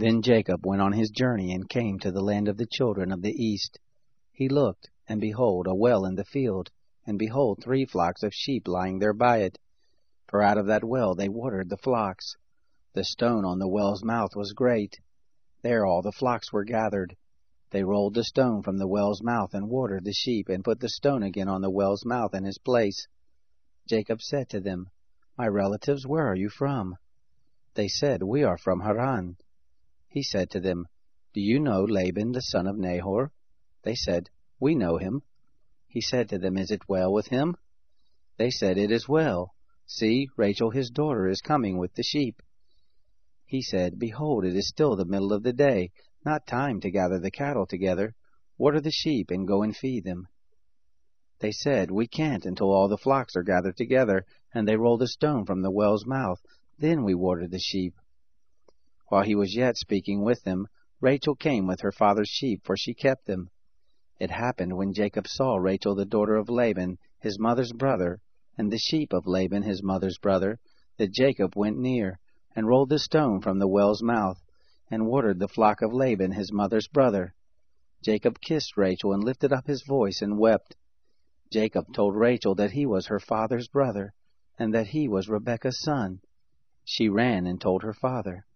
Then Jacob went on his journey and came to the land of the children of the east. He looked, and behold, a well in the field, and behold, three flocks of sheep lying there by it. For out of that well they watered the flocks. The stone on the well's mouth was great. There all the flocks were gathered. They rolled the stone from the well's mouth and watered the sheep, and put the stone again on the well's mouth in his place. Jacob said to them, My relatives, where are you from? They said, We are from Haran. He said to them, Do you know Laban the son of Nahor? They said, We know him. He said to them, Is it well with him? They said, It is well. See, Rachel his daughter is coming with the sheep. He said, Behold, it is still the middle of the day, not time to gather the cattle together. Water the sheep, and go and feed them. They said, We can't until all the flocks are gathered together, and they roll the stone from the well's mouth. Then we water the sheep. While he was yet speaking with them, Rachel came with her father's sheep, for she kept them. It happened when Jacob saw Rachel the daughter of Laban, his mother's brother, and the sheep of Laban his mother's brother, that Jacob went near, and rolled the stone from the well's mouth, and watered the flock of Laban his mother's brother. Jacob kissed Rachel, and lifted up his voice, and wept. Jacob told Rachel that he was her father's brother, and that he was Rebekah's son. She ran and told her father.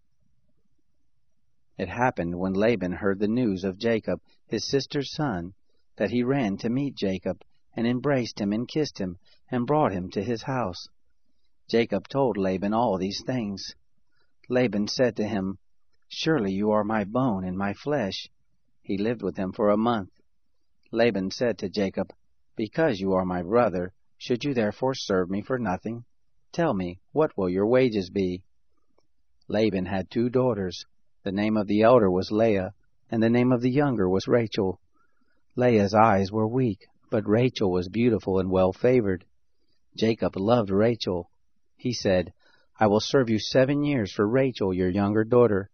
It happened when Laban heard the news of Jacob, his sister's son, that he ran to meet Jacob, and embraced him and kissed him, and brought him to his house. Jacob told Laban all these things. Laban said to him, Surely you are my bone and my flesh. He lived with him for a month. Laban said to Jacob, Because you are my brother, should you therefore serve me for nothing? Tell me, what will your wages be? Laban had two daughters. The name of the elder was Leah, and the name of the younger was Rachel. Leah's eyes were weak, but Rachel was beautiful and well favored. Jacob loved Rachel. He said, I will serve you seven years for Rachel, your younger daughter.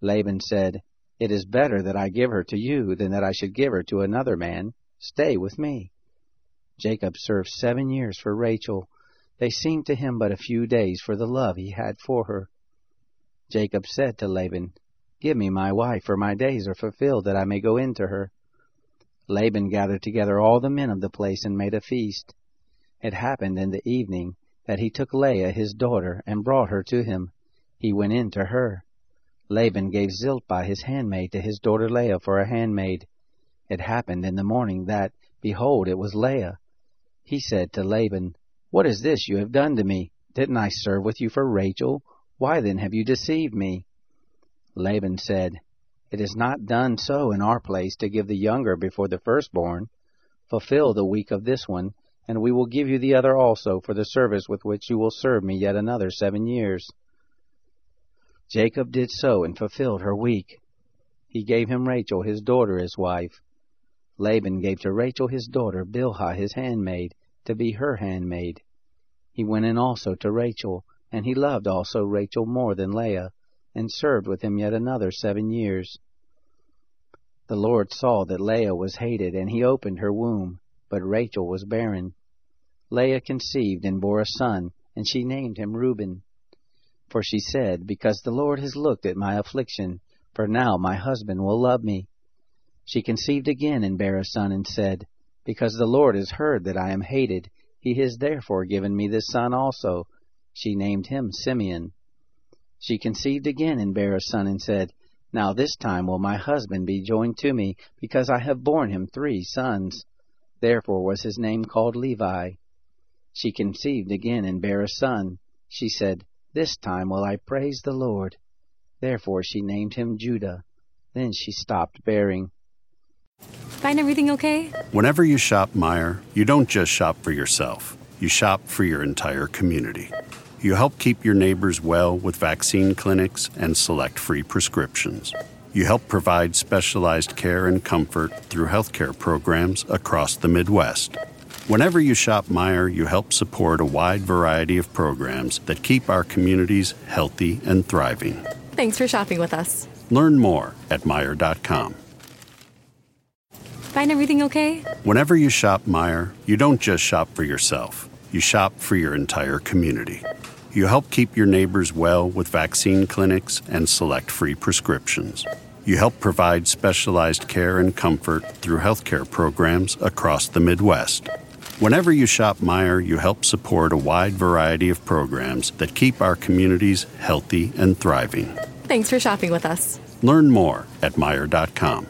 Laban said, It is better that I give her to you than that I should give her to another man. Stay with me. Jacob served seven years for Rachel. They seemed to him but a few days for the love he had for her. Jacob said to Laban, Give me my wife, for my days are fulfilled, that I may go in to her. Laban gathered together all the men of the place and made a feast. It happened in the evening that he took Leah his daughter and brought her to him. He went in to her. Laban gave Zilpah his handmaid to his daughter Leah for a handmaid. It happened in the morning that, behold, it was Leah. He said to Laban, What is this you have done to me? Didn't I serve with you for Rachel? Why then have you deceived me? Laban said, It is not done so in our place to give the younger before the firstborn. Fulfill the week of this one, and we will give you the other also for the service with which you will serve me yet another seven years. Jacob did so and fulfilled her week. He gave him Rachel his daughter his wife. Laban gave to Rachel his daughter Bilhah his handmaid, to be her handmaid. He went in also to Rachel, and he loved also Rachel more than Leah, and served with him yet another seven years. The Lord saw that Leah was hated, and he opened her womb, but Rachel was barren. Leah conceived and bore a son, and she named him Reuben. For she said, Because the Lord has looked at my affliction, for now my husband will love me. She conceived again and bare a son, and said, Because the Lord has heard that I am hated, he has therefore given me this son also. She named him Simeon. She conceived again and bare a son, and said, Now this time will my husband be joined to me, because I have borne him three sons. Therefore was his name called Levi. She conceived again and bare a son. She said, This time will I praise the Lord. Therefore she named him Judah. Then she stopped bearing. Find everything okay? Whenever you shop Meijer, you don't just shop for yourself, you shop for your entire community. You help keep your neighbors well with vaccine clinics and select free prescriptions. You help provide specialized care and comfort through healthcare programs across the Midwest. Whenever you shop Meijer, you help support a wide variety of programs that keep our communities healthy and thriving. Thanks for shopping with us. Learn more at Meijer.com. Find everything okay? Whenever you shop Meijer, you don't just shop for yourself, you shop for your entire community. You help keep your neighbors well with vaccine clinics and select free prescriptions. You help provide specialized care and comfort through healthcare programs across the Midwest. Whenever you shop Meijer, you help support a wide variety of programs that keep our communities healthy and thriving. Thanks for shopping with us. Learn more at Meijer.com.